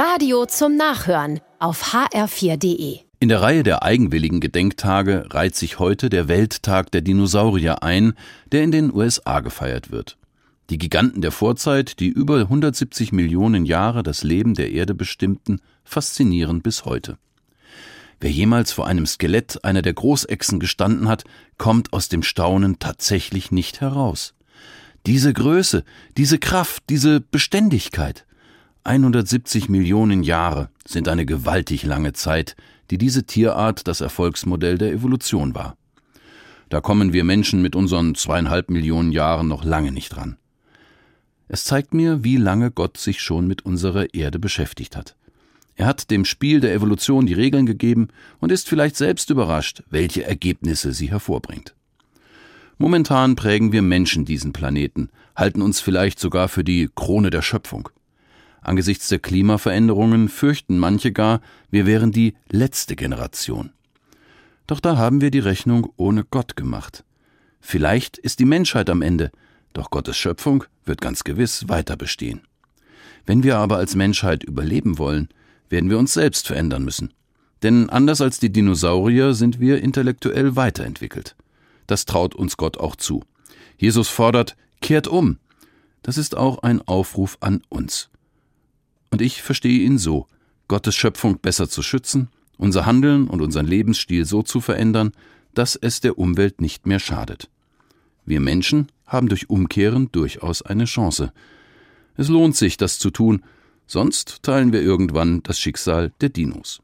Radio zum Nachhören auf hr4.de. In der Reihe der eigenwilligen Gedenktage reiht sich heute der Welttag der Dinosaurier ein, der in den USA gefeiert wird. Die Giganten der Vorzeit, die über 170 Millionen Jahre das Leben der Erde bestimmten, faszinieren bis heute. Wer jemals vor einem Skelett einer der Großechsen gestanden hat, kommt aus dem Staunen tatsächlich nicht heraus. Diese Größe, diese Kraft, diese Beständigkeit. 170 Millionen Jahre sind eine gewaltig lange Zeit, die diese Tierart das Erfolgsmodell der Evolution war. Da kommen wir Menschen mit unseren zweieinhalb Millionen Jahren noch lange nicht ran. Es zeigt mir, wie lange Gott sich schon mit unserer Erde beschäftigt hat. Er hat dem Spiel der Evolution die Regeln gegeben und ist vielleicht selbst überrascht, welche Ergebnisse sie hervorbringt. Momentan prägen wir Menschen diesen Planeten, halten uns vielleicht sogar für die Krone der Schöpfung. Angesichts der Klimaveränderungen fürchten manche gar, wir wären die letzte Generation. Doch da haben wir die Rechnung ohne Gott gemacht. Vielleicht ist die Menschheit am Ende, doch Gottes Schöpfung wird ganz gewiss weiter bestehen. Wenn wir aber als Menschheit überleben wollen, werden wir uns selbst verändern müssen. Denn anders als die Dinosaurier sind wir intellektuell weiterentwickelt. Das traut uns Gott auch zu. Jesus fordert, kehrt um. Das ist auch ein Aufruf an uns. Und ich verstehe ihn so, Gottes Schöpfung besser zu schützen, unser Handeln und unseren Lebensstil so zu verändern, dass es der Umwelt nicht mehr schadet. Wir Menschen haben durch Umkehren durchaus eine Chance. Es lohnt sich, das zu tun, sonst teilen wir irgendwann das Schicksal der Dinos.